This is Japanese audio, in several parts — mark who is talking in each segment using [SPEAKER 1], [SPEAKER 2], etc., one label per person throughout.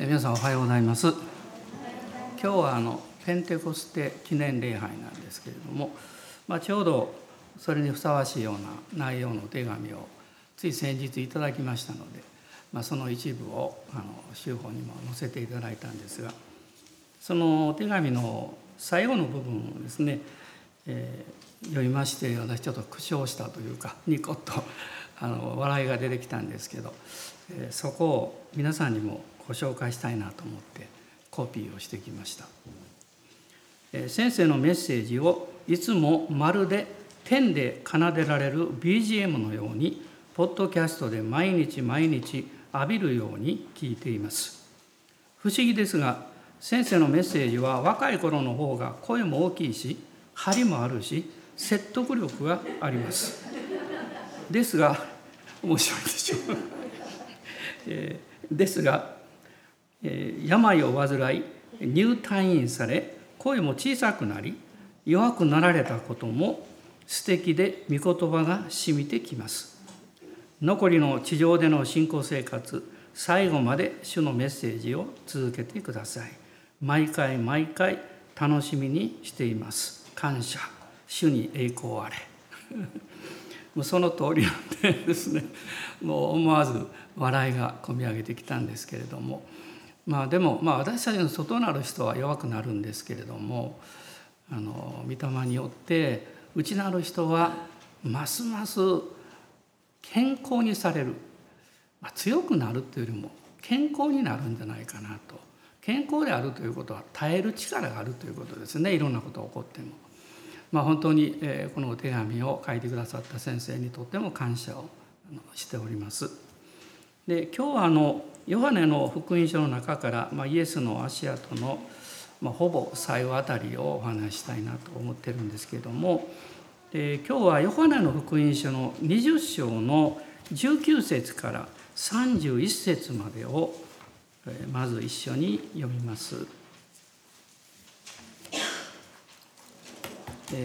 [SPEAKER 1] 皆さんおはようございます。今日はあのペンテコステ記念礼拝なんですけれども、まあ、ちょうどそれにふさわしいような内容の手紙をつい先日いただきましたので、まあ、その一部をあの修法にも載せていただいたんですがそのお手紙の最後の部分をですね、えー、読みまして私ちょっと苦笑したというかニコッとあの笑いが出てきたんですけど、えー、そこを皆さんにもご紹介したいなと思ってコピーをしてきました。先生のメッセージをいつもまるで天で奏でられる BGM のようにポッドキャストで毎日毎日浴びるように聞いています。不思議ですが先生のメッセージは若い頃の方が声も大きいし張りもあるし説得力があります。ですが面白いでしょう、えー、ですが病を患い入退院され声も小さくなり弱くなられたことも素敵で御言葉が染みてきます。残りの地上での信仰生活最後まで主のメッセージを続けてください。毎回毎回楽しみにしています。感謝。主に栄光あれ。もうその通りなんでですね。もう思わず笑いがこみ上げてきたんですけれども。まあでもまあ私たちの外なる人は弱くなるんですけれどもあの御霊によって内なる人はますます健康にされる、まあ、強くなるというよりも健康になるんじゃないかなと健康であるということは耐える力があるということですねいろんなことが起こっても。まあ、本当にこのお手紙を書いてくださった先生にとっても感謝をしております。で今日はあのヨハネの福音書の中から、まあ、イエスの足跡の、まあ、ほぼ最後あたりをお話したいなと思ってるんですけれどもで今日はヨハネの福音書の20章の19節から31節までをまず一緒に読みます。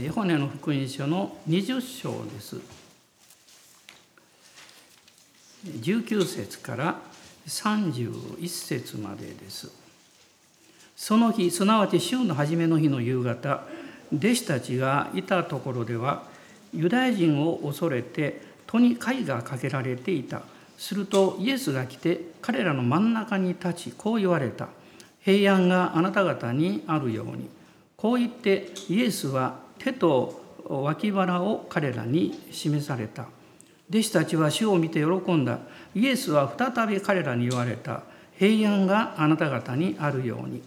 [SPEAKER 1] ヨハネの福音書の20章です。19節から31節までです。その日すなわち週の初めの日の夕方弟子たちがいたところではユダヤ人を恐れて戸に貝がかけられていた。するとイエスが来て彼らの真ん中に立ちこう言われた。平安があなた方にあるように。こう言ってイエスは手と脇腹を彼らに示された。弟子たちは主を見て喜んだ。イエスは再び彼らに言われた。平安があなた方にあるように。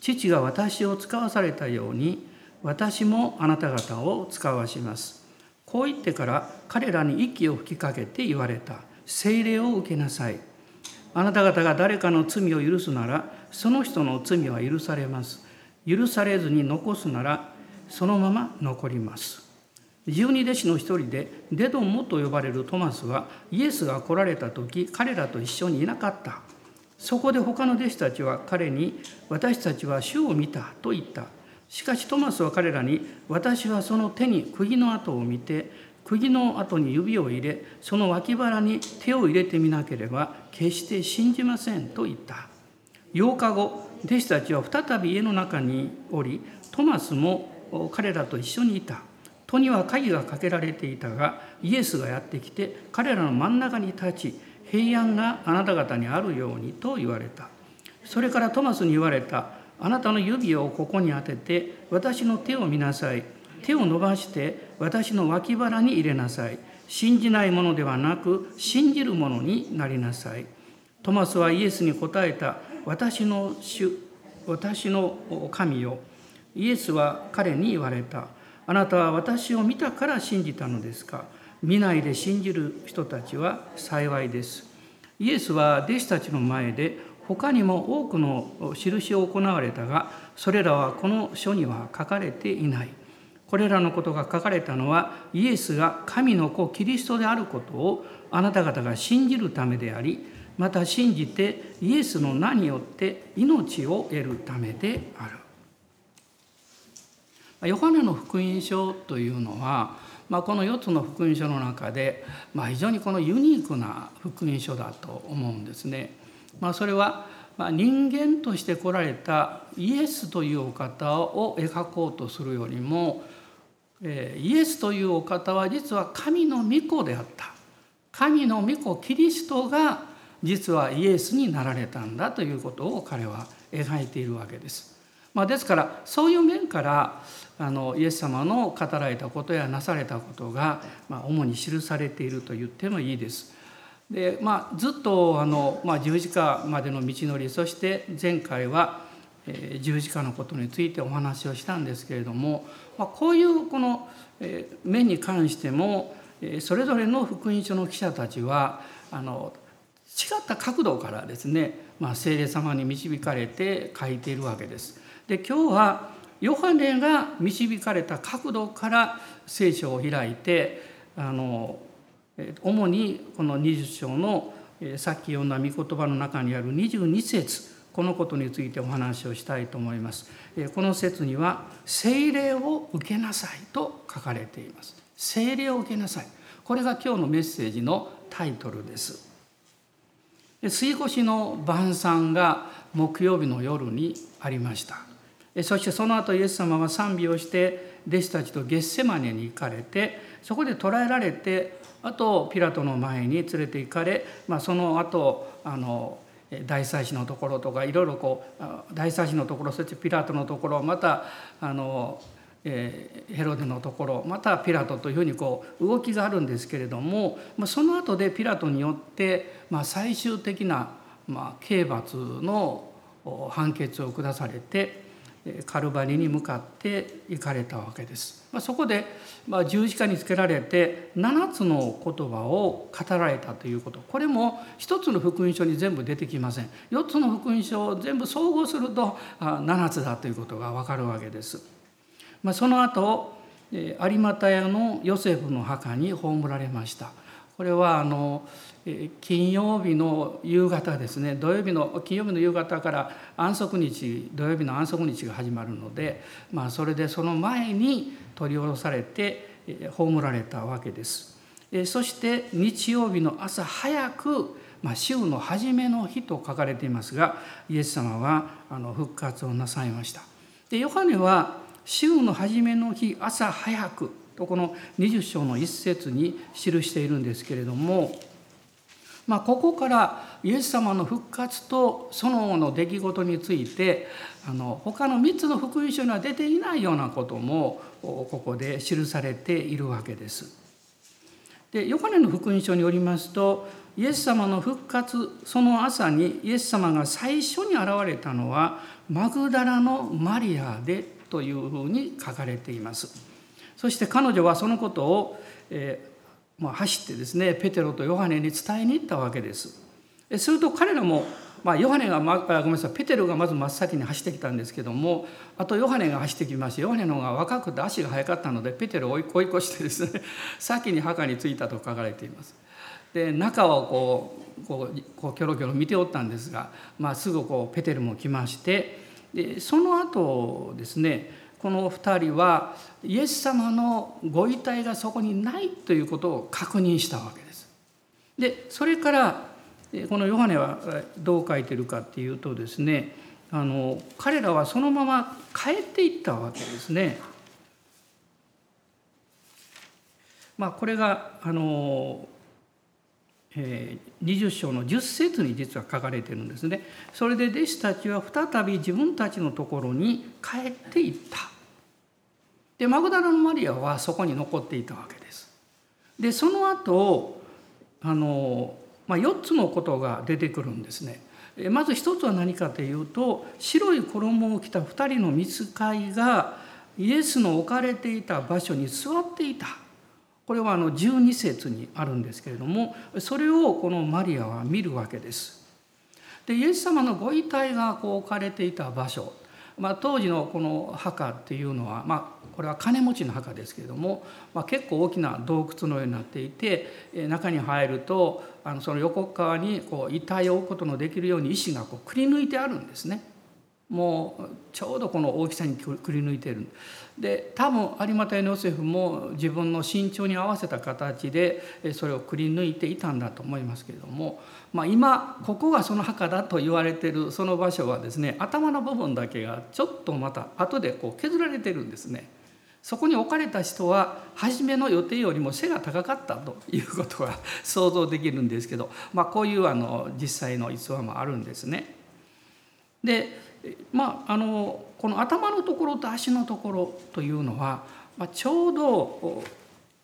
[SPEAKER 1] 父が私を使わされたように、私もあなた方を使わします。こう言ってから彼らに息を吹きかけて言われた。聖霊を受けなさい。あなた方が誰かの罪を許すなら、その人の罪は許されます。許されずに残すなら、そのまま残ります。十二弟子の一人でデドモと呼ばれるトマスはイエスが来られた時彼らと一緒にいなかった。そこで他の弟子たちは彼に「私たちは主を見た」と言った。しかしトマスは彼らに「私はその手に釘の跡を見て釘の跡に指を入れその脇腹に手を入れてみなければ決して信じません」と言った。8日後弟子たちは再び家の中におりトマスも彼らと一緒にいた。戸には鍵がかけられていたがイエスがやってきて彼らの真ん中に立ち平安があなた方にあるようにと言われた。それからトマスに言われたあなたの指をここに当てて私の手を見なさい。手を伸ばして私の脇腹に入れなさい。信じないものではなく信じるものになりなさい。トマスはイエスに答えた私の主私の神よ。イエスは彼に言われた。あなたは私を見たから信じたのですか？見ないで信じる人たちは幸いです。イエスは弟子たちの前で他にも多くの印を行われたがそれらはこの書には書かれていない。これらのことが書かれたのはイエスが神の子キリストであることをあなた方が信じるためでありまた信じてイエスの名によって命を得るためである。ヨハネの福音書というのは、まあ、この4つの福音書の中で、まあ、非常にこのユニークな福音書だと思うんですね。まあ、それはま、人間として来られたイエスというお方を描こうとするよりも、えイエスというお方は実は神の御子であった神の御子キリストが実はイエスになられたんだということを彼は描いているわけです。まあ、ですからそういう面からあのイエス様の語られたことやなされたことが、まあ、主に記されていると言ってもいいです。でまあ、ずっとあの、まあ、十字架までの道のりそして前回は、えー、十字架のことについてお話をしたんですけれども、まあ、こういうこの、えー、面に関しても、えー、それぞれの福音書の記者たちはあの違った角度からですね、まあ、聖霊様に導かれて書いているわけです。で今日はヨハネが導かれた角度から聖書を開いてあの主にこの20章のさっき読んだ御言葉の中にある22節このことについてお話をしたいと思います。この説には「聖霊を受けなさい」と書かれています。聖霊を受けなさい。これが今日のメッセージのタイトルです。水越の晩餐が木曜日の夜にありました。そしてその後イエス様は賛美をして弟子たちとゲッセマネに行かれてそこで捕らえられてあとピラトの前に連れて行かれ、まあ、その後あの大祭司のところとかいろいろこう大祭司のところそしてピラトのところまたあの、えー、ヘロデのところまたピラトというふうにこう動きがあるんですけれども、まあ、その後でピラトによって、まあ、最終的な、まあ、刑罰の判決を下されてカルバリに向かって行かれたわけです。そこで十字架につけられて7つの言葉を語られたということこれも一つの福音書に全部出てきません4つの福音書を全部総合すると7つだということが分かるわけです。その後有股屋のヨセフの墓に葬られました。これはあの金曜日の夕方ですね土曜日の金曜日の夕方から安息日土曜日の安息日が始まるので、まあ、それでその前に取り下ろされて葬られたわけです。そして日曜日の朝早く、まあ、週の初めの日と書かれていますがイエス様はあの復活をなさいました。でヨハネは週の初めの日朝早くとこの20章の一節に記しているんですけれどもまあ、ここからイエス様の復活とその後の出来事についてあの他の3つの福音書には出ていないようなこともここで記されているわけです。でヨハネの福音書によりますとイエス様の復活その朝にイエス様が最初に現れたのはマグダラのマリアでというふうに書かれています。そして彼女はそのことを、えまあ、走ってですねペテロとヨハネに伝えに行ったわけです。すると彼らも、まあ、ヨハネが、ま、ごめんなさいペテロがまず真っ先に走ってきたんですけどもあとヨハネが走ってきましてヨハネの方が若くて足が速かったのでペテロを追い越してですね先に墓に着いたと書かれています。で中をこうこうこうキョロキョロ見ておったんですが、まあ、すぐこうペテルも来ましてでその後ですねこの2人はイエス様のご遺体がそこにないということを確認したわけです。でそれからこのヨハネはどう書いてるかっていうとですねあの彼らはそのまま帰っていったわけですね。まあ、これがあの、えー、20章の10節に実は書かれてるんですね。それで弟子たちは再び自分たちのところに帰っていった。でマグダラのマリアはそこに残っていたわけです。でその後あの、まあ、4つのことが出てくるんですね。まず一つは何かというと白い衣を着た2人の見つかいがイエスの置かれていた場所に座っていたこれはあの12節にあるんですけれどもそれをこのマリアは見るわけです。でイエス様のご遺体がこう置かれていた場所まあ、当時のこの墓っていうのは、まあ、これは金持ちの墓ですけれども、まあ、結構大きな洞窟のようになっていて中に入るとあのその横側にこう遺体を置くことのできるように石がこうくり抜いてあるんですね。もうちょうどこの大きさにくり抜いてるで多分有馬ヨセフも自分の身長に合わせた形でそれをくり抜いていたんだと思いますけれども、まあ、今ここがその墓だと言われてるその場所はですね頭の部分だけがちょっとまた後でこう削られてるんですね。そこに置かれた人は初めの予定よりも背が高かったということが想像できるんですけど、まあ、こういうあの実際の逸話もあるんですね。でまああのこの頭のところと足のところというのは、まあ、ちょうど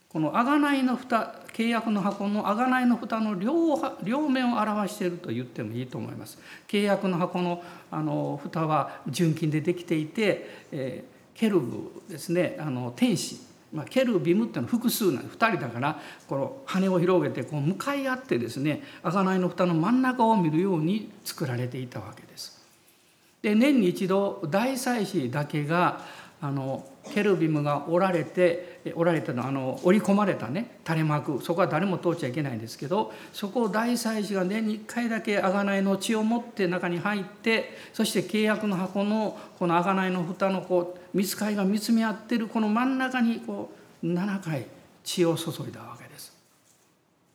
[SPEAKER 1] この贖いの蓋契約の箱の贖いの蓋の両両面を表していると言ってもいいと思います。契約の箱のあの蓋は純金でできていて、えーケルブですねあの天使、まあ、ケルビムっていうのは複数なんで2人だからこの羽を広げてこう向かい合ってですね贖いの蓋の真ん中を見るように作られていたわけです。で年に一度大祭司だけがあのケルビムがおられておられたのあの織り込まれたね垂れ幕そこは誰も通っちゃいけないんですけどそこを大祭司が年に1回だけ贖いの血を持って中に入ってそして契約の箱のこの贖いの蓋のこう見つかりが見つめ合ってるこの真ん中にこう7回血を注いだわけです。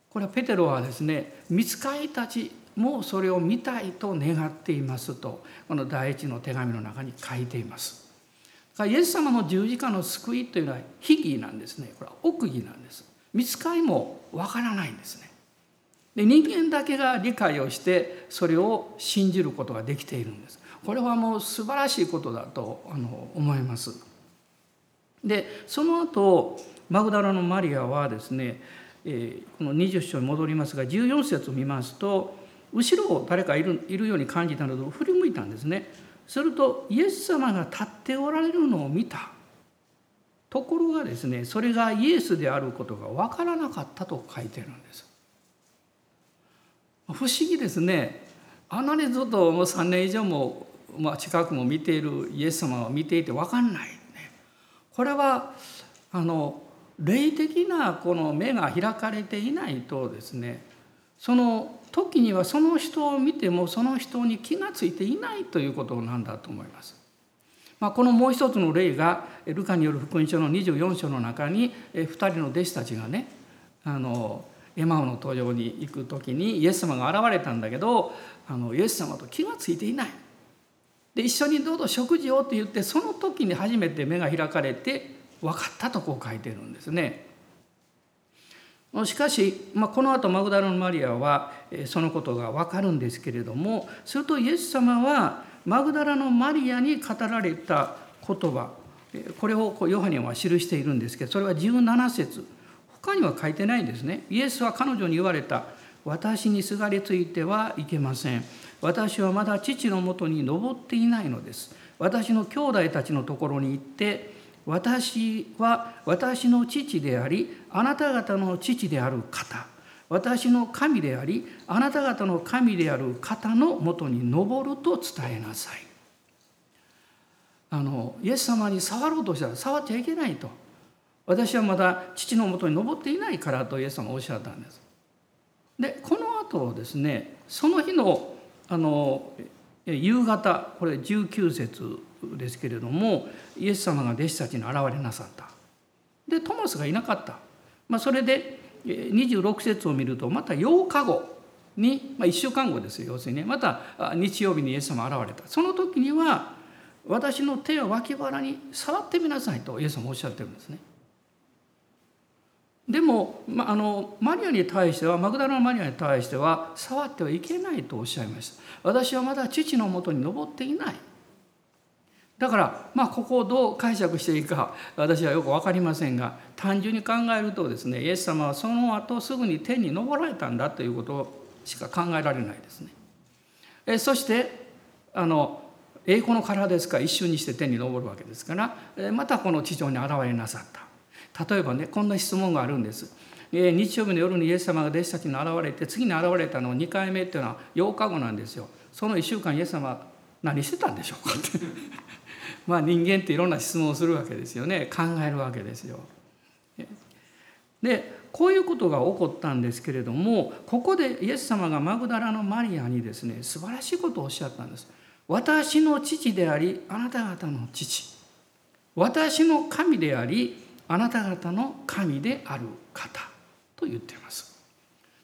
[SPEAKER 1] これはペテロはですね見つかりたちもそれを見たいと願っていますとこの第一の手紙の中に書いています。イエス様の十字架の救いというのは秘義なんですね。これは奥義なんです。見つかりもわからないんですね。で人間だけが理解をしてそれを信じることができているんです。これはもう素晴らしいことだとあの思います。でその後マグダラのマリアはですね、え、この20章に戻りますが14節を見ますと後ろを誰かいるいるように感じたので振り向いたんですね。するとイエス様が立っておられるのを見た。ところがですねそれがイエスであることが分からなかったと書いてるんです。不思議ですね。あんなにずっともう3年以上も、まあ、近くも見ているイエス様を見ていて分かんない、ね、これはあの霊的なこの目が開かれていないとですねその時にはその人を見てもその人に気が付いていないということなんだと思います。まあ、このもう一つの例がルカによる福音書の24章の中に2人の弟子たちがねあのエマオの登場に行く時にイエス様が現れたんだけどあのイエス様と気が付いていない。で一緒にどうぞ食事をって言ってその時に初めて目が開かれて分かったとこう書いてるんですね。しかし、まあ、この後マグダラのマリアはそのことが分かるんですけれどもするとイエス様はマグダラのマリアに語られた言葉これをヨハネは記しているんですけどそれは17節。他には書いてないんですね。イエスは彼女に言われた「私にすがりついてはいけません」「私はまだ父のもとに登っていないのです」「私の兄弟たちのところに行って私は私の父でありあなた方の父である方。私の神でありあなた方の神である方のもとに登ると伝えなさい。あのイエス様に触ろうとしたら触っちゃいけないと。私はまだ父のもとに登っていないからとイエス様はおっしゃったんです。でこの後ですねその日のあの夕方これ19節ですけれどもイエス様が弟子たちに現れなさった。でトマスがいなかった、まあ、それで26節を見るとまた8日後に、まあ、1週間後ですよ要するにね。また日曜日にイエス様現れた。その時には私の手を脇腹に触ってみなさいとイエス様おっしゃってるんですね。でも、まあ、のマリアに対してはマグダラのマリアに対しては触ってはいけないとおっしゃいました。私はまだ父のもとに登っていない。だからまあここをどう解釈していいか私はよく分かりませんが単純に考えるとですねイエス様はその後すぐに天に昇られたんだということしか考えられないですね。えそしてあの栄光の殻ですから一瞬にして天に昇るわけですからまたこの地上に現れなさった例えばねこんな質問があるんです。日曜日の夜にイエス様が弟子たちに現れて次に現れたの2回目っていうのは8日後なんですよ。その1週間イエス様何してたんでしょうかってまあ人間っていろんな質問をするわけですよね考えるわけですよ。でこういうことが起こったんですけれどもここでイエス様がマグダラのマリアにですね素晴らしいことをおっしゃったんです。私の父でありあなた方の父私の神でありあなた方の神である方と言っています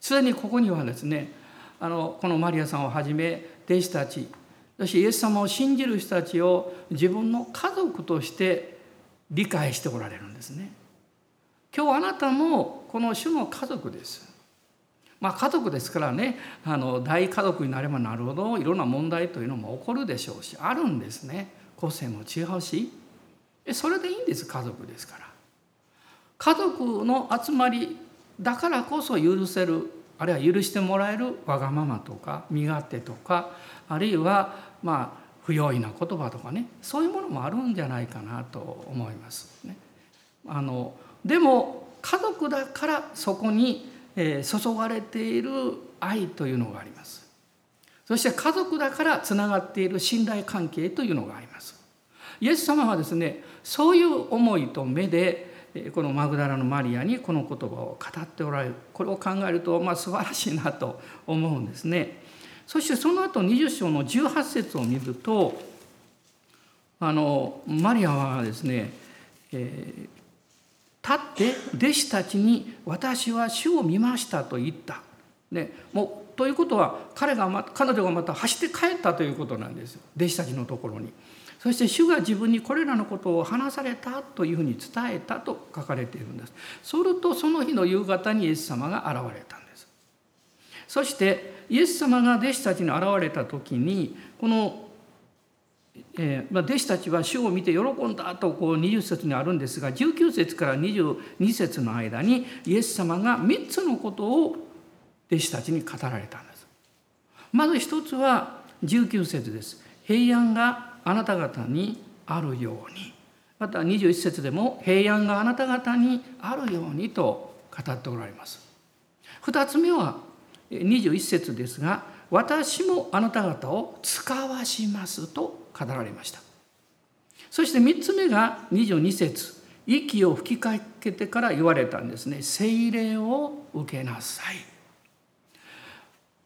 [SPEAKER 1] すでにここにはですねあのこのマリアさんをはじめ弟子たちそしてイエス様を信じる人たちを自分の家族として理解しておられるんですね。今日あなたもこの主の家族です。まあ家族ですからねあの大家族になればなるほどいろんな問題というのも起こるでしょうしあるんですね。個性も違うし。それでいいんです家族ですから。家族の集まりだからこそ許せるあるいは許してもらえるわがままとか身勝手とかあるいはまあ不用意な言葉とかねそういうものもあるんじゃないかなと思いますね。あのでも家族だからそこに注がれている愛というのがあります。そして家族だからつながっている信頼関係というのがあります。イエス様はですねそういう思いと目でこのマグダラのマリアにこの言葉を語っておられるこれを考えるとまあ素晴らしいなと思うんですね。そしてその後20章の18節を見るとあのマリアはですね、えー、立って弟子たちに「私は主を見ました」と言った。ね、もうということは彼がま彼女がまた走って帰ったということなんですよ弟子たちのところに。そして主が自分にこれらのことを話されたというふうに伝えたと書かれているんです。するとその日の夕方にイエス様が現れたんです。そしてイエス様が弟子たちに現れた時にこの、えーまあ、弟子たちは主を見て喜んだとこう20節にあるんですが19節から22節の間にイエス様が3つのことを弟子たちに語られたんです。まず一つは19節です。平安があなた方にあるように。また21節でも平安があなた方にあるようにと語っておられます。2つ目は21節ですが私もあなた方を使わしますと語られました。そして3つ目が22節息を吹きかけてから言われたんですね。聖霊を受けなさい。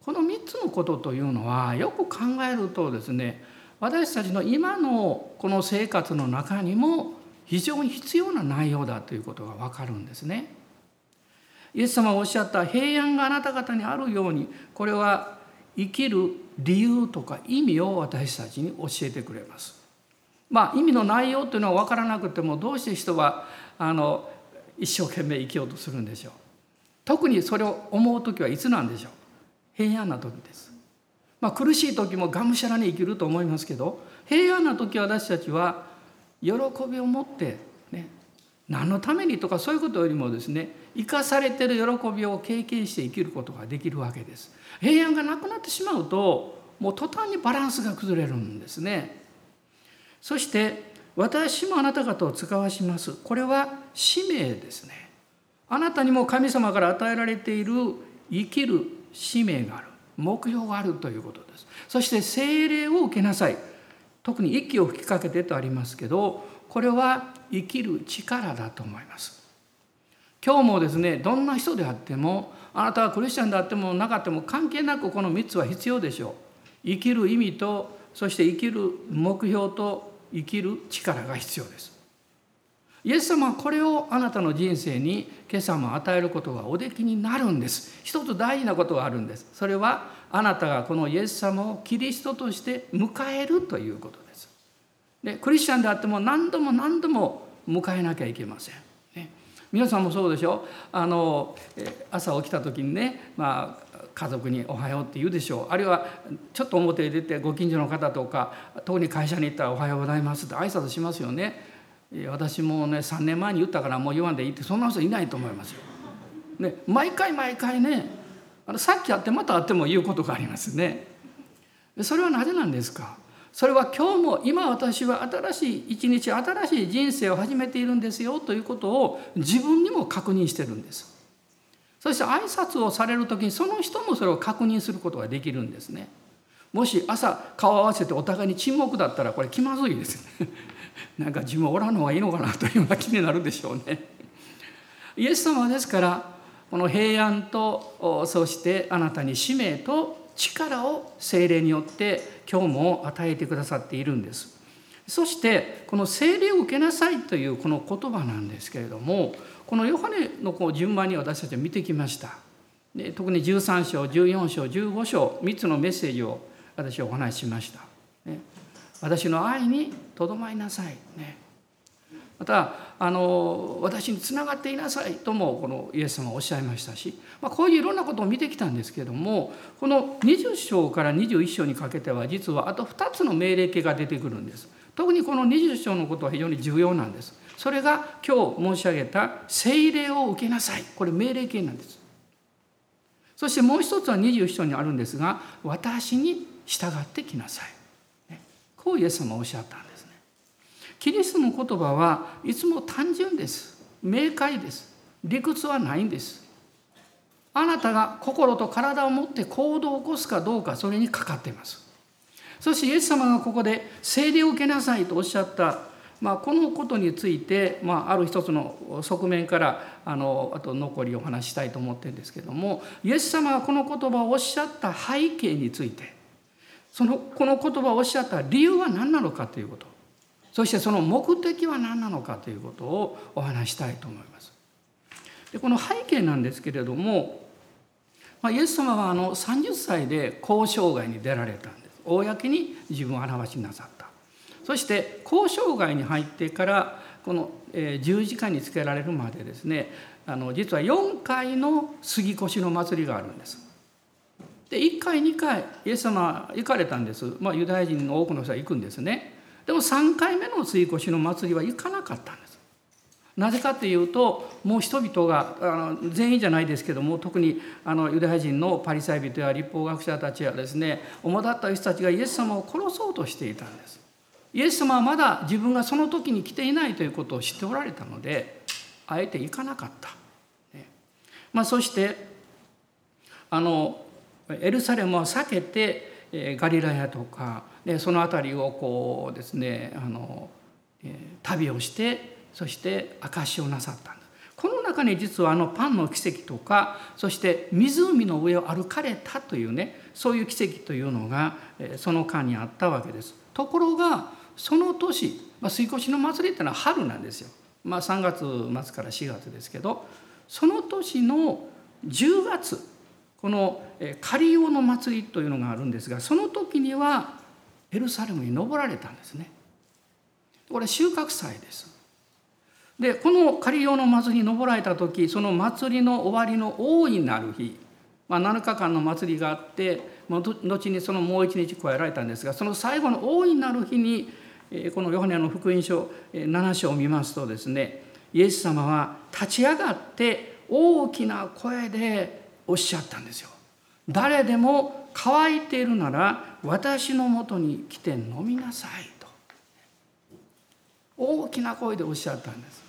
[SPEAKER 1] この3つのことというのはよく考えるとですね私たちの今のこの生活の中にも非常に必要な内容だということが分かるんですね。イエス様がおっしゃった平安があなた方にあるようにこれは生きる理由とか意味を私たちに教えてくれます。まあ意味の内容というのは分からなくてもどうして人はあの一生懸命生きようとするんでしょう。特にそれを思う時はいつなんでしょう。平安な時です。まあ、苦しい時もがむしゃらに生きると思いますけど平安な時私たちは喜びを持ってね何のためにとかそういうことよりもですね生かされてる喜びを経験して生きることができるわけです。平安がなくなってしまうともう途端にバランスが崩れるんですね。そして私もあなた方を使わします。これは使命ですね。あなたにも神様から与えられている生きる使命がある。目標があるということです。そして精霊を受けなさい。特に息を吹きかけてとありますけどこれは生きる力だと思います。今日もですねどんな人であってもあなたはクリスチャンであってもなかっても関係なくこの3つは必要でしょう。生きる意味とそして生きる目標と生きる力が必要です。イエス様はこれをあなたの人生に今朝も与えることがおできになるんです。一つ大事なことがあるんです。それはあなたがこのイエス様をキリストとして迎えるということです。でクリスチャンであっても何度も何度も迎えなきゃいけません、ね、皆さんもそうでしょ？あの朝起きた時にね、まあ、家族に「おはよう」って言うでしょう。あるいはちょっと表へ出てご近所の方とか特に会社に行ったら「おはようございます」って挨拶しますよね。私もね3年前に言ったからもう言わんでいいってそんな人いないと思いますよ。ね、毎回毎回ねあのさっき会ってまた会っても言うことがありますね。それはなぜなんですか？それは今日も今私は新しい一日新しい人生を始めているんですよということを自分にも確認してるんです。そして挨拶をされる時にその人もそれを確認することができるんですね。もし朝顔を合わせてお互いに沈黙だったらこれ気まずいですね。なんか自分おらんのがいいのかなというような気になるでしょうね。イエス様はですからこの平安とそしてあなたに使命と力を精霊によって今日も与えてくださっているんです。そしてこの精霊を受けなさいというこの言葉なんですけれどもこのヨハネのこう順番に私たちは見てきました。で特に13章14章15章3つのメッセージを私はお話ししました。私の愛にとどまりなさい。ねまたあの私につながっていなさいともこのイエス様はおっしゃいましたし、まあ、こういういろんなことを見てきたんですけれどもこの20章から21章にかけては実はあと2つの命令形が出てくるんです。特にこの20章のことは非常に重要なんです。それが今日申し上げた聖霊を受けなさい。これ命令形なんです。そしてもう一つは21章にあるんですが私に従ってきなさい。こうイエス様はおっしゃったんですね。キリストの言葉はいつも単純です。明快です。理屈はないんです。あなたが心と体を持って行動を起こすかどうかそれにかかっています。そしてイエス様がここで聖霊を受けなさいとおっしゃった。まあ、このことについて、まあ、ある一つの側面からあのあと残りお話したいと思ってるんですけどもイエス様がこの言葉をおっしゃった背景についてそのこの言葉をおっしゃった理由は何なのかということそしてその目的は何なのかということをお話したいと思います。でこの背景なんですけれども、イエス様はあの30歳で交渉外に出られたんです。公に自分を表しなさった。そして交渉外に入ってからこの十字架につけられるまでですねあの実は4回の杉越の祭りがあるんです。で1回2回イエス様行かれたんです、まあ、ユダヤ人の多くの人は行くんですね。でも3回目の追越しの祭りは行かなかったんです。なぜかというともう人々があの全員じゃないですけども特にあのユダヤ人のパリサイ人や立法学者たちはですね主だった人たちがイエス様を殺そうとしていたんです。イエス様はまだ自分がその時に来ていないということを知っておられたのであえて行かなかった。ねまあ、そしてあのエルサレムは避けてガリラヤとかでその辺りをこうですねあの、旅をしてそして証しをなさったんです。この中に実はあのパンの奇跡とかそして湖の上を歩かれたというねそういう奇跡というのがその間にあったわけです。ところがその年、まあ、水越の祭りっていうのは春なんですよ。まあ、3月末から4月ですけどその年の10月この仮用の祭りというのがあるんですがその時にはエルサレムに登られたんですね。これ収穫祭です。でこの仮用の祭りに登られた時その祭りの終わりの大いなる日、まあ、7日間の祭りがあって後にそのもう一日加えられたんですがその最後の大いなる日にこのヨハネの福音書7章を見ますとですねイエス様は立ち上がって大きな声でおっしゃったんですよ。誰でも乾いているなら私のもとに来て飲みなさいと。大きな声でおっしゃったんです。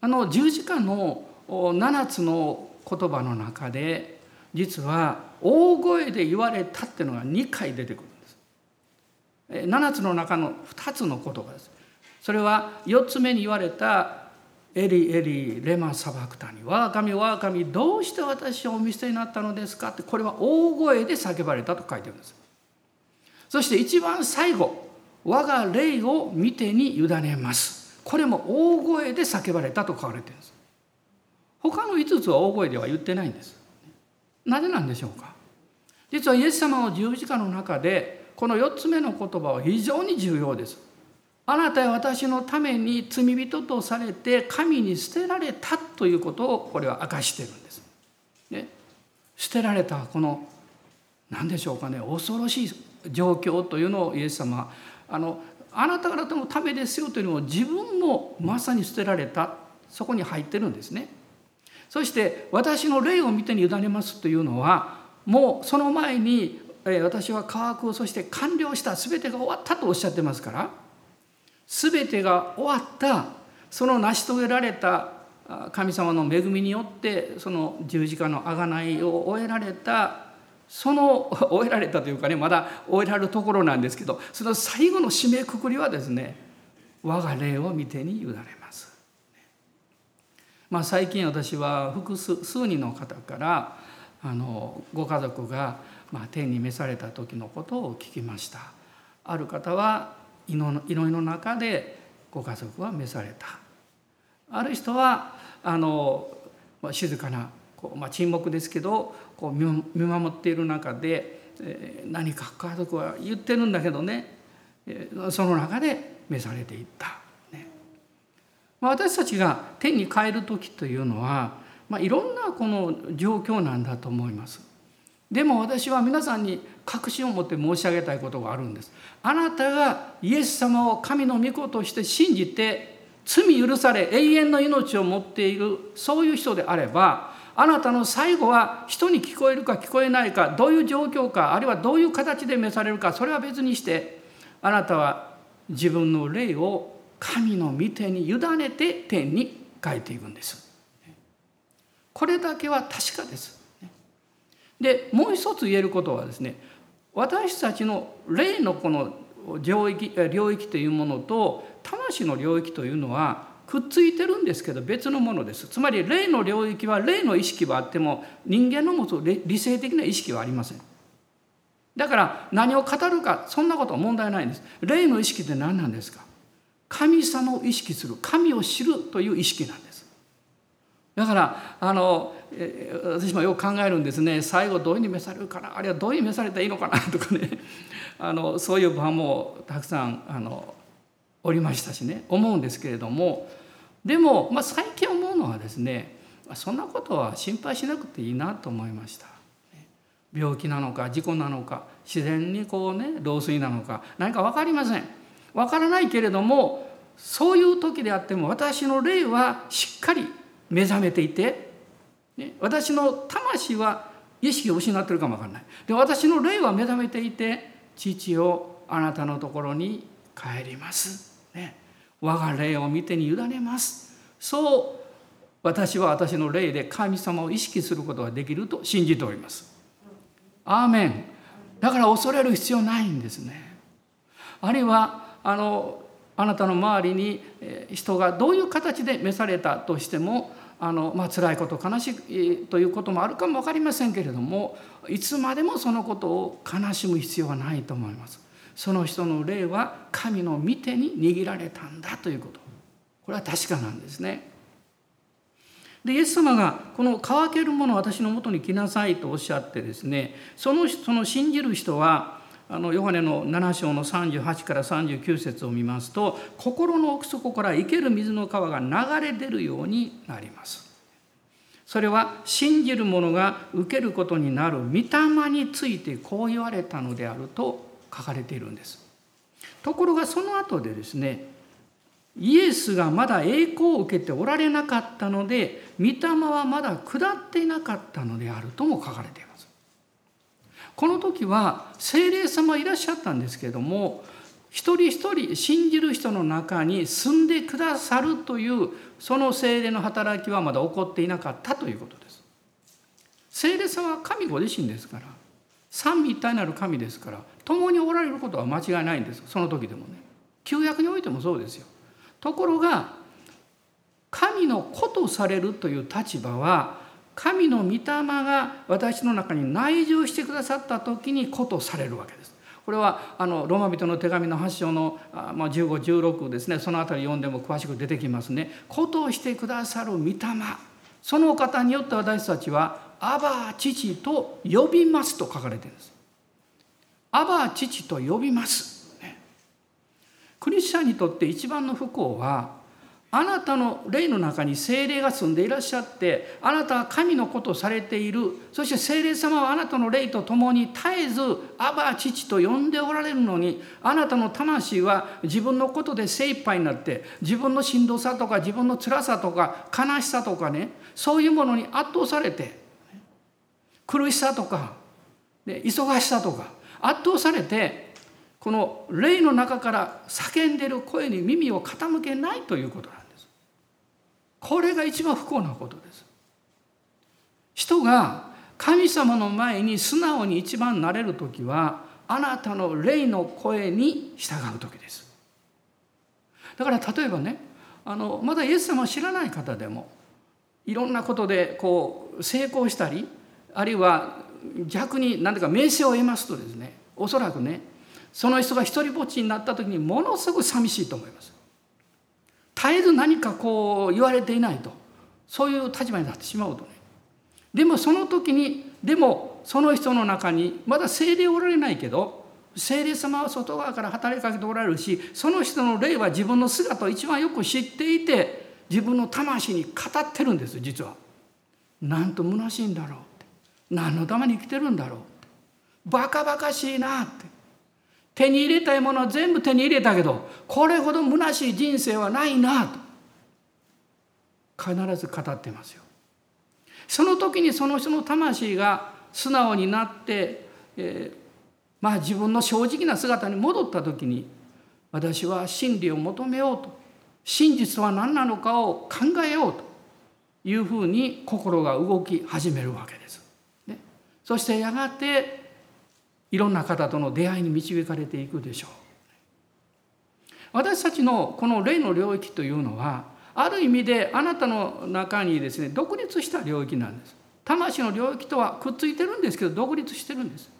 [SPEAKER 1] あの十字架の7つの言葉の中で実は大声で言われたっていうのが2回出てくるんです。7つの中の2つの言葉です。それは4つ目に言われたエリエリレマサバクタに我が神我が神どうして私をお見捨てになったのですか？ってこれは大声で叫ばれたと書いてるんです。そして一番最後我が霊を見てに委ねます。これも大声で叫ばれたと書かれてるんです。他の5つは大声では言ってないんです。なぜなんでしょうか？実はイエス様の十字架の中でこの4つ目の言葉は非常に重要です。あなたは私のために罪人とされて神に捨てられたということをこれは明かしてるんです。ね、捨てられたこの何でしょうかね恐ろしい状況というのをイエス様はあのあなた方のためですよというのを自分もまさに捨てられたそこに入ってるんですね。そして私の霊を見てに委ねますというのはもうその前に私は科学をそして完了した全てが終わったとおっしゃってますから全てが終わったその成し遂げられた神様の恵みによってその十字架の贖いを終えられたその 終えられたというかねまだ終えられるところなんですけどその最後の締めくくりはですね我が霊を見てに委ねます。まあ、最近私は複数数人の方からあのご家族がまあ、天に召された時のことを聞きましたある方は祈りの中でご家族は召されたある人はあの静かなこう、まあ、沈黙ですけどこう見守っている中で、えー、何か家族は言ってるんだけどね、えー、その中で召されていった。ねまあ、私たちが天に帰る時というのは、まあ、いろんなこの状況なんだと思います。でも私は皆さんに確信を持って申し上げたいことがあるんです。あなたがイエス様を神の御子として信じて罪許され永遠の命を持っているそういう人であればあなたの最後は人に聞こえるか聞こえないかどういう状況かあるいはどういう形で召されるかそれは別にしてあなたは自分の霊を神の御手に委ねて天に帰っていくんです。これだけは確かです。でもう一つ言えることはですね私たちの霊のこの領域領域というものと魂の領域というのはくっついてるんですけど別のものです。つまり霊の領域は霊の意識はあっても人間の持つ理性的な意識はありません。だから何を語るかそんなことは問題ないんです。霊の意識って何なんですか？神様を意識する神を知るという意識なんです。だからあの私もよく考えるんですね。最後どういうふうに召されるかな。あるいはどういうふうに召されたらいいのかな。とかね。あのそういう場もたくさんあのおりましたしね。思うんですけれども。でも、まあ、最近思うのはですねそんなことは心配しなくていいなと思いました。病気なのか事故なのか自然にこうね老衰なのか何か分かりません。分からないけれどもそういう時であっても私の霊はしっかり目覚めていて、ね、私の魂は意識を失ってるかも分からない。で私の霊は目覚めていて父をあなたのところに帰ります。ね、我が霊を見てに委ねます。そう私は私の霊で神様を意識することができると信じております。アーメン。だから恐れる必要ないんですね。あるいはあのあなたの周りに人がどういう形で召されたとしてもあの、まあ辛いこと悲しいということもあるかも分かりませんけれどもいつまでもそのことを悲しむ必要はないと思います。その人の霊は神の御手に握られたんだということこれは確かなんですね。でイエス様がこの乾けるものを私のもとに来なさいとおっしゃってですねそのその信じる人はあのヨハネの7章の38から39節を見ますと心の奥底から生ける水の川が流れ出るようになります。それは信じる者が受けることになる御霊についてこう言われたのであると書かれているんです。ところがその後でですねイエスがまだ栄光を受けておられなかったので御霊はまだ下っていなかったのであるとも書かれています。この時は精霊様いらっしゃったんですけれども一人一人信じる人の中に住んでくださるというその精霊の働きはまだ起こっていなかったということです。精霊様は神ご自身ですから三位一体なる神ですから共におられることは間違いないんです。その時でもね。旧約においてもそうですよ。ところが神の子とされるという立場は神の御霊が私の中に内住してくださった時に子とされるわけです。これはあのローマ人の手紙の8章の1516ですねその辺り読んでも詳しく出てきますね。子とをしてくださる御霊その方によって私たちは「アバ父と呼びます」と書かれてるんです。アバ父と呼びます。クリスチャンにとって一番の不幸はあなたの霊の中に精霊が住んでいらっしゃってあなたは神のことをされているそして精霊様はあなたの霊と共に絶えず「アバ父」と呼んでおられるのにあなたの魂は自分のことで精一杯になって自分のしんどさとか自分の辛さとか悲しさとかねそういうものに圧倒されて苦しさとか忙しさとか圧倒されてこの霊の中から叫んでる声に耳を傾けないということなんです。これが一番不幸なことです。人が神様の前に素直に一番なれる時はあなたの霊の声に従う時です。だから例えばねあのまだイエス様を知らない方でもいろんなことでこう成功したりあるいは逆に何ていうか名声を得ますとですねおそらくねその人が一りぼっちになった時にものすごく寂しいと思います。絶えず何かこう言われていないと。そういう立場になってしまうとね。でもその時にでもその人の中にまだ精霊おられないけど精霊様は外側から働きかけておられるしその人の霊は自分の姿を一番よく知っていて自分の魂に語ってるんです実は。なんと虚しいんだろうって。何のために生きてるんだろうって。バカバカしいなって。手に入れたいものは全部手に入れたけどこれほど虚しい人生はないなと必ず語ってますよ。その時にその人の魂が素直になって、えー、まあ自分の正直な姿に戻った時に私は真理を求めようと真実は何なのかを考えようというふうに心が動き始めるわけです。ね、そしてやがていろんな方との出会いに導かれていくでしょう。私たちのこの霊の領域というのはある意味であなたの中にですね独立した領域なんです。魂の領域とはくっついてるんですけど独立してるんです。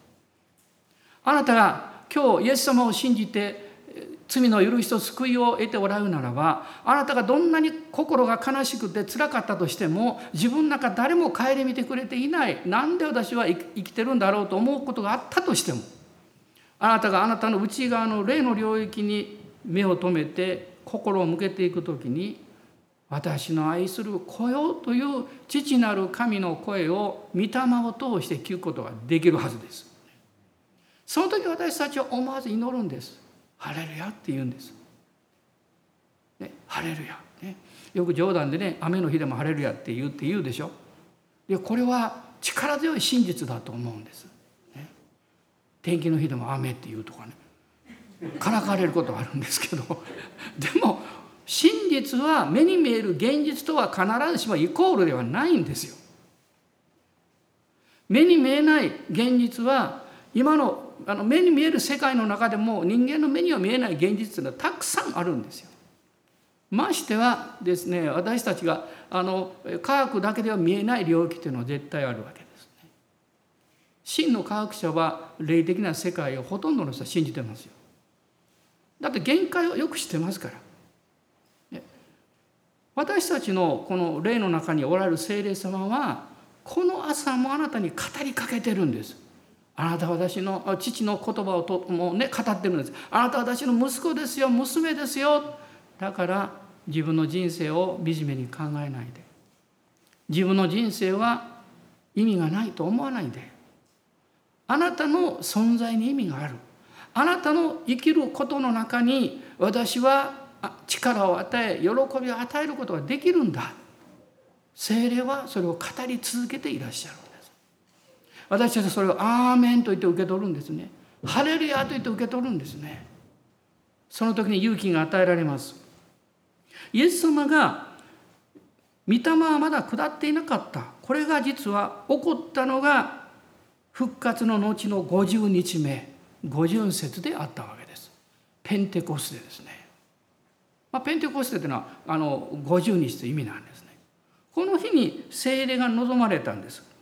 [SPEAKER 1] あなたが今日イエス様を信じて罪の許しと救いを得ておられるならばあなたがどんなに心が悲しくてつらかったとしても自分の中誰も顧みてくれていないなんで私は生きてるんだろうと思うことがあったとしてもあなたがあなたの内側の霊の領域に目を留めて心を向けていく時に私の愛する子よという父なる神の声を御霊を通して聞くことができるはずです。その時私たちは思わず祈るんです。ハレルヤって言うんです。ね、ハレルヤ、ね。よく冗談でね雨の日でもハレルヤって言うって言うでしょ。でこれは力強い真実だと思うんです。ね、天気の日でも雨って言うとかねからかわれることはあるんですけど でも真実は目に見える現実とは必ずしもイコールではないんですよ。目に見えない現実は今のあの目に見える世界の中でも人間の目には見えない現実というのはたくさんあるんですよ。ましてはですね私たちがあの科学だけでは見えない領域というのは絶対あるわけですね。真の科学者は霊的な世界をほとんどの人は信じてますよ。だって限界をよく知ってますから。私たちのこの霊の中におられる精霊様はこの朝もあなたに語りかけてるんです。あなたは私の父の言葉をともうね語ってるんです。あなたは私の息子ですよ娘ですよ。だから自分の人生を惨めに考えないで。自分の人生は意味がないと思わないで。あなたの存在に意味がある。あなたの生きることの中に私は力を与え喜びを与えることができるんだ。精霊はそれを語り続けていらっしゃる。私たちはそれを「アーメン」と言って受け取るんですね「ハレルヤ」と言って受け取るんですね。その時に勇気が与えられます。イエス様が御霊はまだ下っていなかった。これが実は起こったのが復活の後の50日目50節であったわけです。ペンテコステですね、まあ、ペンテコステというのはあの50日という意味なんですね。この日に聖霊が望まれたんです。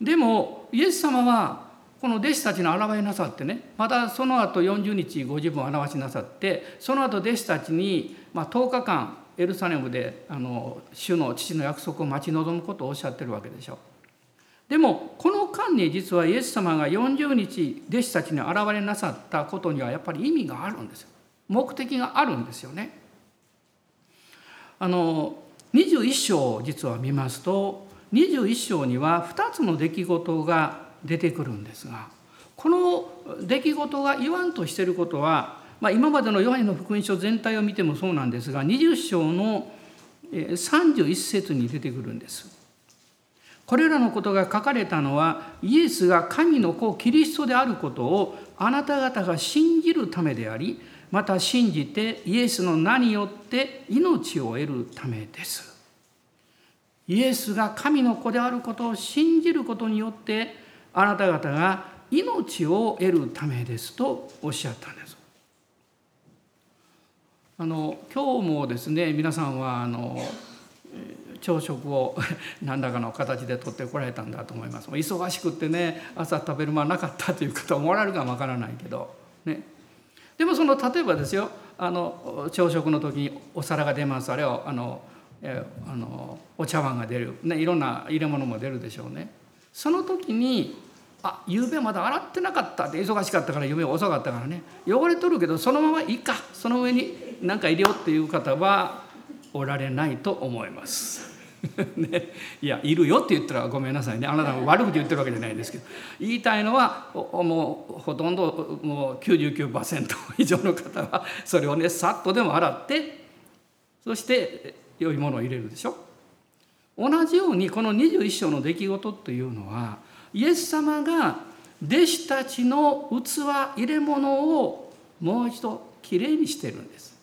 [SPEAKER 1] でもイエス様はこの弟子たちの現れなさってねまたその後40日ご自分を表しなさってその後弟子たちに、まあ、10日間エルサレムであの主の父の約束を待ち望むことをおっしゃってるわけでしょ。でもこの間に実はイエス様が40日弟子たちに現れなさったことにはやっぱり意味があるんですよ。目的があるんですよね。あの21章を実は見ますと21章には2つの出来事が出てくるんですがこの出来事が言わんとしてることは、まあ、今までのヨハネの福音書全体を見てもそうなんですが20章の31節に出てくるんです。これらのことが書かれたのはイエスが神の子キリストであることをあなた方が信じるためでありまた信じてイエスの名によって命を得るためです。イエスが神の子であることを信じることによってあなた方が命を得るためですとおっしゃったんです。あの今日もですね皆さんはあの朝食を 何らかの形で取ってこられたんだと思います。忙しくってね朝食べる間なかったという方もおられるかもわからないけどね。でもその例えばですよあの朝食の時にお皿が出ます。あれはあのえあのお茶碗が出る、ね、いろんな入れ物も出るでしょうね。その時にあ夕べまだ洗ってなかったって忙しかったから夢遅かったからね。汚れとるけどそのままいいか。その上に何か入れようっていう方はおられないと思います。ね、いやいるよって言ったらごめんなさいね。あなたも悪口言ってるわけじゃないんですけど。言いたいのはもうほとんどもう99%以上の方はそれをねさっとでも洗ってそして良いものを入れるでしょ？同じようにこの21章の出来事というのはイエス様が弟子たちの器入れ物をもう一度きれいにしてるんです。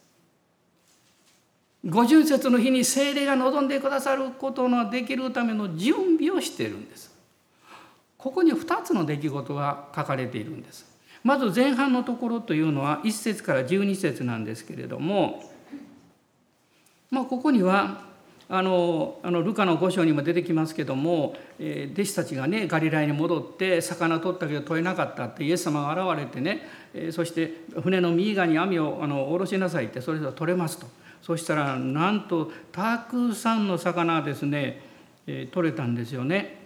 [SPEAKER 1] 五巡節の日に精霊が望んでくださることのできるための準備をしているんです。ここに2つの出来事が書かれているんです。まず前半のところというのは1節から12節なんですけれども、まあ、ここにはあのあのルカの5章にも出てきますけども、えー、弟子たちがねガリラヤに戻って魚取ったけど取れなかったってイエス様が現れてね、えー、そして船の右側に網をあの下ろしなさいってそれでは取れますとそしたらなんとたくさんの魚ですね、えー、取れたんですよね。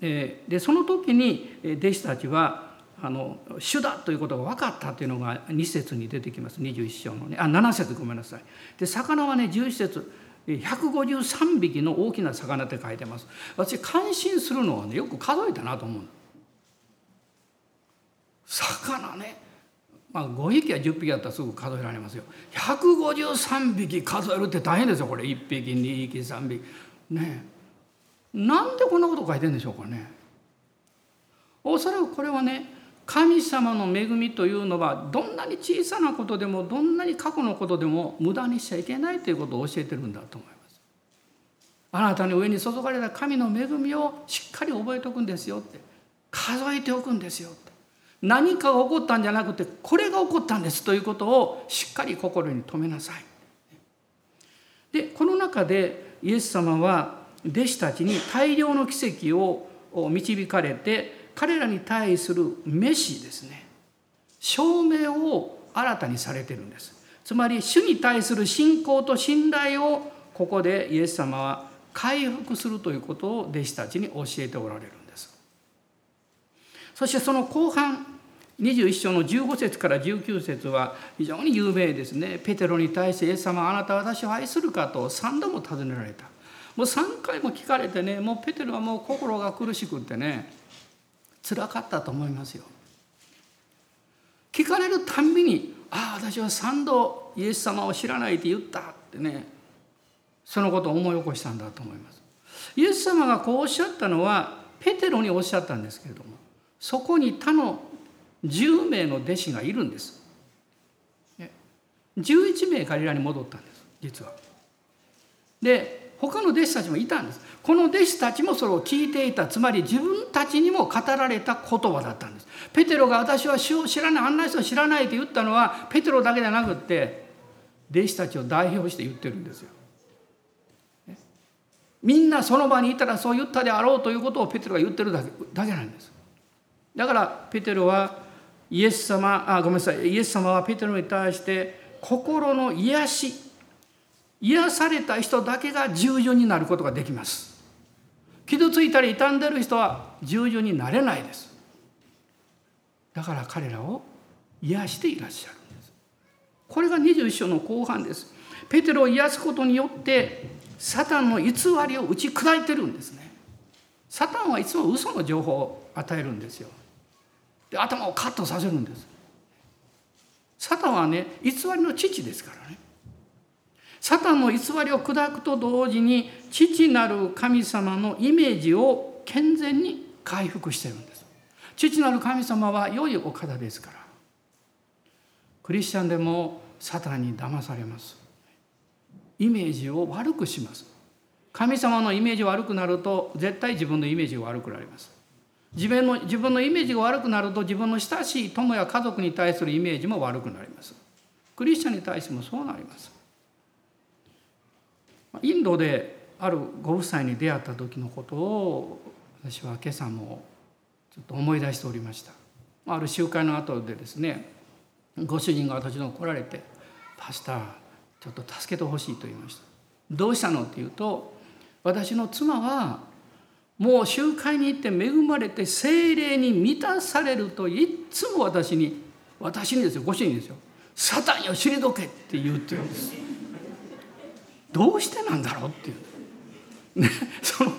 [SPEAKER 1] でその時に弟子たちはあの主だということが分かったというのが2節に出てきます。21章のね。あ7節ごめんなさい。で魚はね11節153匹の大きな魚って書いてます。私感心するのはねよく数えたなと思う魚ね。まあ5匹や10匹だったらすぐ数えられますよ。153匹数えるって大変ですよこれ。1匹2匹3匹。ね。なんでこんなこと書いてんでしょうかね。おそらくこれはね神様の恵みというのはどんなに小さなことでもどんなに過去のことでも無駄にしちゃいけないということを教えてるんだと思います。あなたに上に注がれた神の恵みをしっかり覚えておくんですよって数えておくんですよって何かが起こったんじゃなくてこれが起こったんですということをしっかり心に留めなさい。でこの中でイエス様は弟子たちに大量の奇跡を導かれて彼らに対するメシですね。証明を新たにされてるんです。つまり主に対する信仰と信頼をここでイエス様は回復するということを弟子たちに教えておられるんです。そしてその後半21章の15節から19節は非常に有名ですね。ペテロに対してイエス様あなたは私を愛するかと3度も尋ねられた。もう3回も聞かれてねもうペテロはもう心が苦しくってね辛かったと思いますよ。聞かれるたんびに「ああ私は三度イエス様を知らないって言った」ってねそのことを思い起こしたんだと思います。イエス様がこうおっしゃったのはペテロにおっしゃったんですけれどもそこに他の10名の弟子がいるんです。11名彼らに戻ったんです実は。で他の弟子たちもいたんです。この弟子たちもそれを聞いていた。つまり自分たちにも語られた言葉だったんです。ペテロが私は主を知らないあんな人を知らないと言ったのはペテロだけじゃなくって弟子たちを代表して言ってるんですよ。みんなその場にいたらそう言ったであろうということをペテロが言ってるだけだけなんです。だからペテロはイエス様あごめんなさい。イエス様はペテロに対して心の癒し癒された人だけが従順になることができます。傷ついたり傷んでる人は従順になれないです。だから彼らを癒していらっしゃるんです。これが21章の後半です。ペテロを癒すことによってサタンの偽りを打ち砕いてるんですね。サタンはいつも嘘の情報を与えるんですよ。で頭をカットさせるんです。サタンはね偽りの父ですからね。サタンの偽りを砕くと同時に父なる神様のイメージを健全に回復してるんです。父なる神様は良いお方ですから。クリスチャンでもサタンに騙されます。イメージを悪くします。神様のイメージ悪くなると絶対自分のイメージが悪くなります。自分の自分のイメージが悪くなると自分の親しい友や家族に対するイメージも悪くなります。クリスチャンに対してもそうなります。インドであるご夫妻に出会った時のことを私は今朝もちょっと思い出しておりました。ある集会の後でですねご主人が私の来られて「パスタちょっと助けてほしい」と言いましたどうしたの？って言うと私の妻はもう集会に行って恵まれて精霊に満たされるといっつも私に私にですよご主人ですよ「サタンよ退け」って言うって言うんです。どうしてなんだろうっていう、ね、その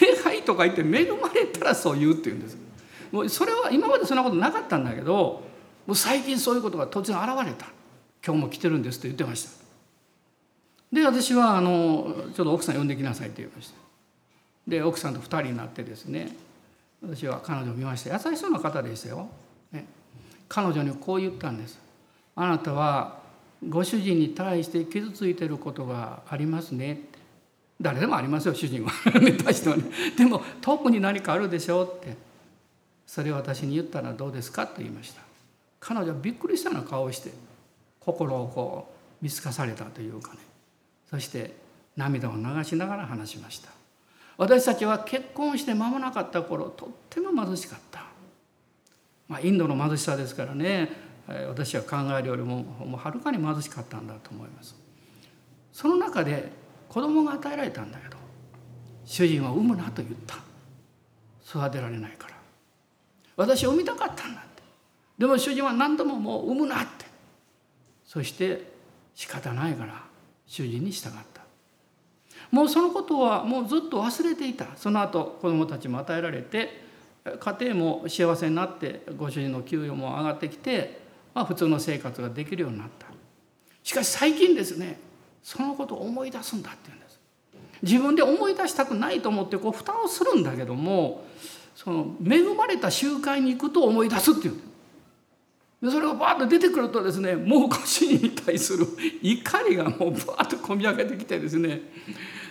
[SPEAKER 1] 礼拝とか言って恵まれたらそう言うって言うんです。もうそれは今までそんなことなかったんだけどもう最近そういうことが突然現れた。今日も来てるんですって言ってました。で私はあのちょっと奥さん呼んできなさいって言いました。で奥さんと2人になってですね私は彼女を見ました。優しそうな方でしたよ、ね、彼女にこう言ったんです。あなたはご主人に対して傷ついてることがありますね。って誰でもありますよ主人は。対してはねでも特に何かあるでしょうって。それを私に言ったらどうですかと言いました。彼女はびっくりしたような顔をして心をこう見透かされたというかね。そして涙を流しながら話しました。私たちは結婚して間もなかった頃とっても貧しかった、まあ、インドの貧しさですからね。私は考えるよりももうはるかに貧しかったんだと思います。その中で子供が与えられたんだけど主人は産むなと言った。育てられないから。私産みたかったんだって。でも主人は何度ももう産むなって。そして仕方ないから主人に従った。もうそのことはもうずっと忘れていた。その後子どもたちも与えられて家庭も幸せになってご主人の給与も上がってきて、まあ、普通の生活ができるようになった。しかし最近ですねそのことを思い出すんだって言うんです。自分で思い出したくないと思ってこう蓋をするんだけどもその恵まれた集会に行くと思い出すっていうんでそれがバーッと出てくるとですねもうご主人に対する 怒りがもうバーッと込み上げてきてですね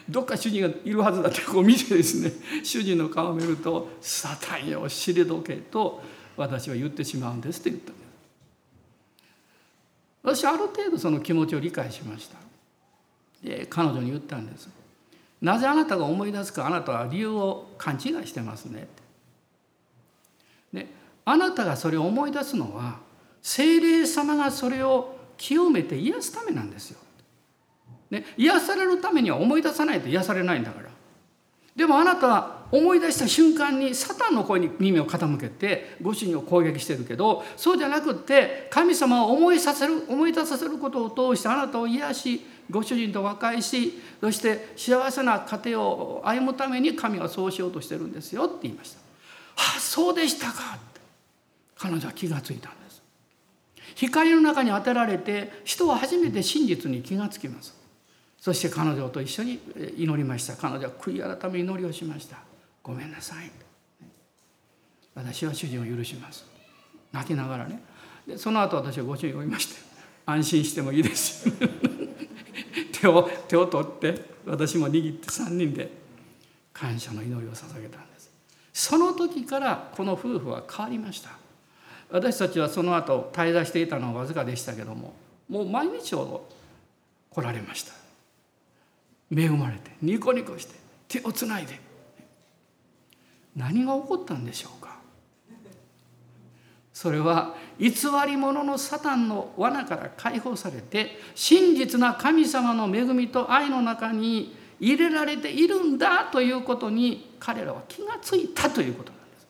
[SPEAKER 1] どっか主人がいるはずだってこう見てですね主人の顔を見ると「サタンよ退け」と私は言ってしまうんですって言ったんです。私ある程度その気持ちを理解しました。で彼女に言ったんです。なぜあなたが思い出すかあなたは理由を勘違いしてますね。ってであなたがそれを思い出すのは精霊様がそれを清めて癒すためなんですよ。ね、癒されるためには思い出さないと癒されないんだから。でもあなたは思い出した瞬間にサタンの声に耳を傾けてご主人を攻撃してるけどそうじゃなくって神様を思いさせる思い出させることを通してあなたを癒しご主人と和解しそして幸せな家庭を歩むために神はそうしようとしてるんですよって言いました。ああそうでしたかって彼女は気がついたんです。光の中に当てられて人は初めて真実に気がつきます。そして彼女と一緒に祈りました彼女は悔い改め祈りをしましたごめんなさい。私は主人を許します。泣きながらね。でその後私はご主人を言いまして安心してもいいです。手を手を取って私も握って3人で感謝の祈りを捧げたんです。その時からこの夫婦は変わりました。私たちはその後滞在していたのはわずかでしたけどももう毎日ほど来られました。恵まれてニコニコして手をつないで何が起こったんでしょうか？それは偽り者のサタンの罠から解放されて真実な神様の恵みと愛の中に入れられているんだということに彼らは気がついたということなんです。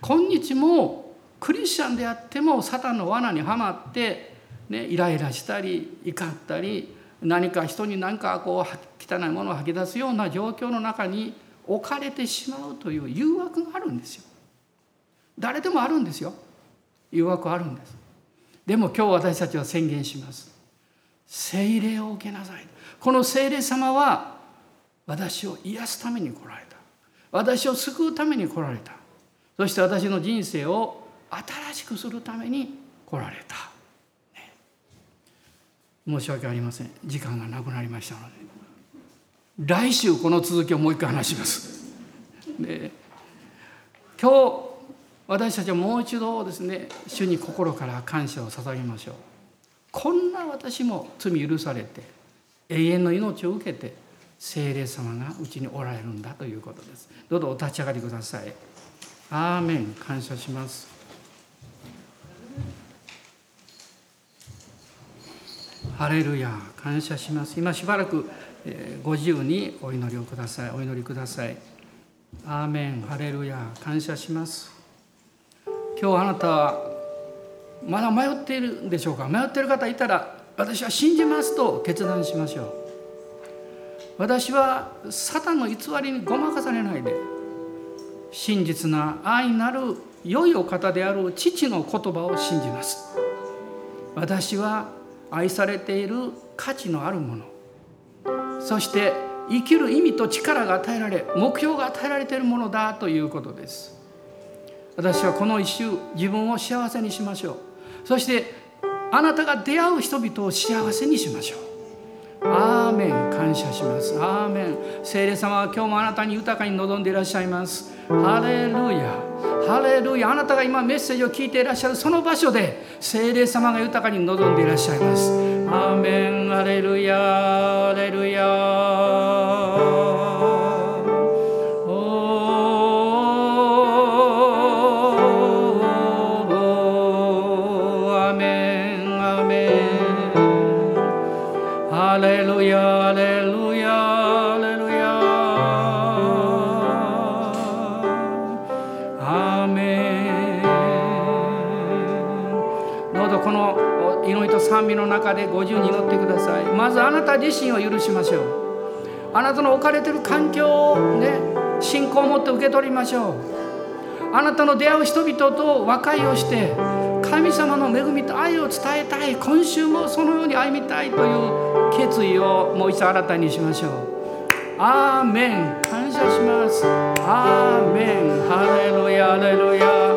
[SPEAKER 1] 今日もクリスチャンであってもサタンの罠にはまって、ね、イライラしたり怒ったり何か人に何かこう汚いものを吐き出すような状況の中に置かれてしまうという誘惑があるんですよ。誰でもあるんですよ。誘惑あるんです。でも今日私たちは宣言します。聖霊を受けなさい。この聖霊様は私を癒すために来られた。私を救うために来られた。そして私の人生を新しくするために来られた。申し訳ありません時間がなくなりましたので来週この続きをもう一回話します。で今日私たちはもう一度ですね主に心から感謝を捧げましょう。こんな私も罪許されて永遠の命を受けて聖霊様がうちにおられるんだということです。どうぞお立ち上がりください。アーメン。感謝します。ハレルヤ。感謝します。今しばらくご自由にお祈りをください。お祈りください。アーメン。ハレルヤ。感謝します。今日あなたはまだ迷っているんでしょうか？迷っている方いたら私は信じますと決断しましょう。私はサタンの偽りにごまかされないで真実な愛なる良いお方である父の言葉を信じます。私は愛されている価値のあるもの。そして生きる意味と力が与えられ目標が与えられているものだということです。私はこの一周自分を幸せにしましょう。そしてあなたが出会う人々を幸せにしましょう。アーメン感謝します。アーメン。聖霊様は今日もあなたに豊かに望んでいらっしゃいます。ハレルヤ。ハレルヤ。あなたが今メッセージを聞いていらっしゃるその場所で聖霊様が豊かに望んでいらっしゃいます。アーメン。ハレルヤ。ハレルヤ。賛美の中でご自由に祈ってください。まずあなた自身を許しましょう。あなたの置かれてる環境をね信仰を持って受け取りましょう。あなたの出会う人々と和解をして神様の恵みと愛を伝えたい。今週もそのように歩みたいという決意をもう一度新たにしましょう。アーメン。感謝します。アーメン。ハレルヤ。ハレルヤ。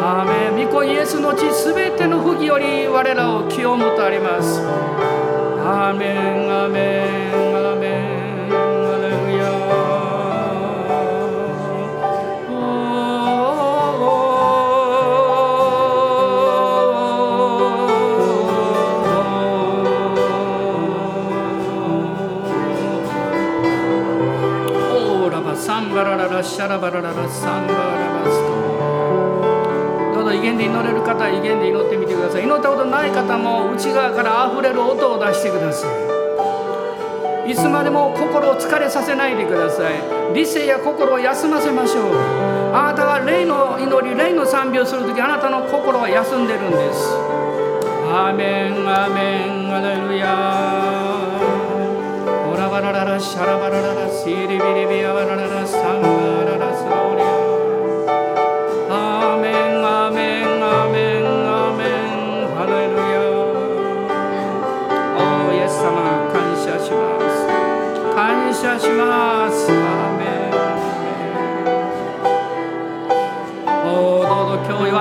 [SPEAKER 1] アーメン御子イエスの血すべての不義より我らを清むとあります。アーメンアーメンアーメンサンバラララシャラバラララサンバラ威厳で祈れる方は威厳で祈ってみてください。祈ったことない方も内側からあふれる音を出してください。いつまでも心を疲れさせないでください。理性や心を休ませましょう。あなたが霊の祈り霊の賛美をする時あなたの心は休んでるんです。アーメンアーメンアレルヤ。オラバラララシャラバラララシリビリビアバラララサ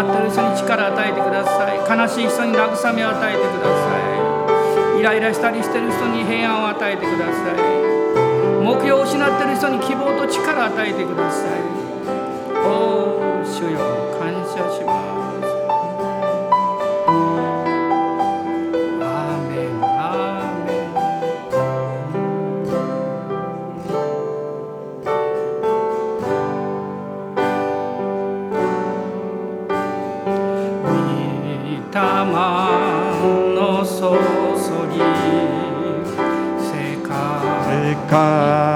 [SPEAKER 1] どうぞ今日弱ってる人に力を与えてください。悲しい人に慰めを与えてください。イライラしたりしてる人に平安を与えてください。目標を失ってる人に希望と力を与えてください。お主よ。God.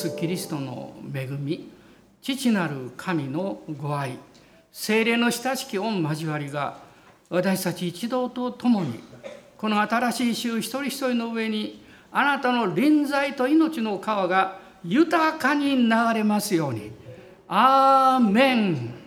[SPEAKER 1] ス・キリストの恵み父なる神のご愛精霊の親しき御交わりが私たち一同と共にこの新しい週一人一人の上にあなたの臨在と命の川が豊かに流れますように。アーメン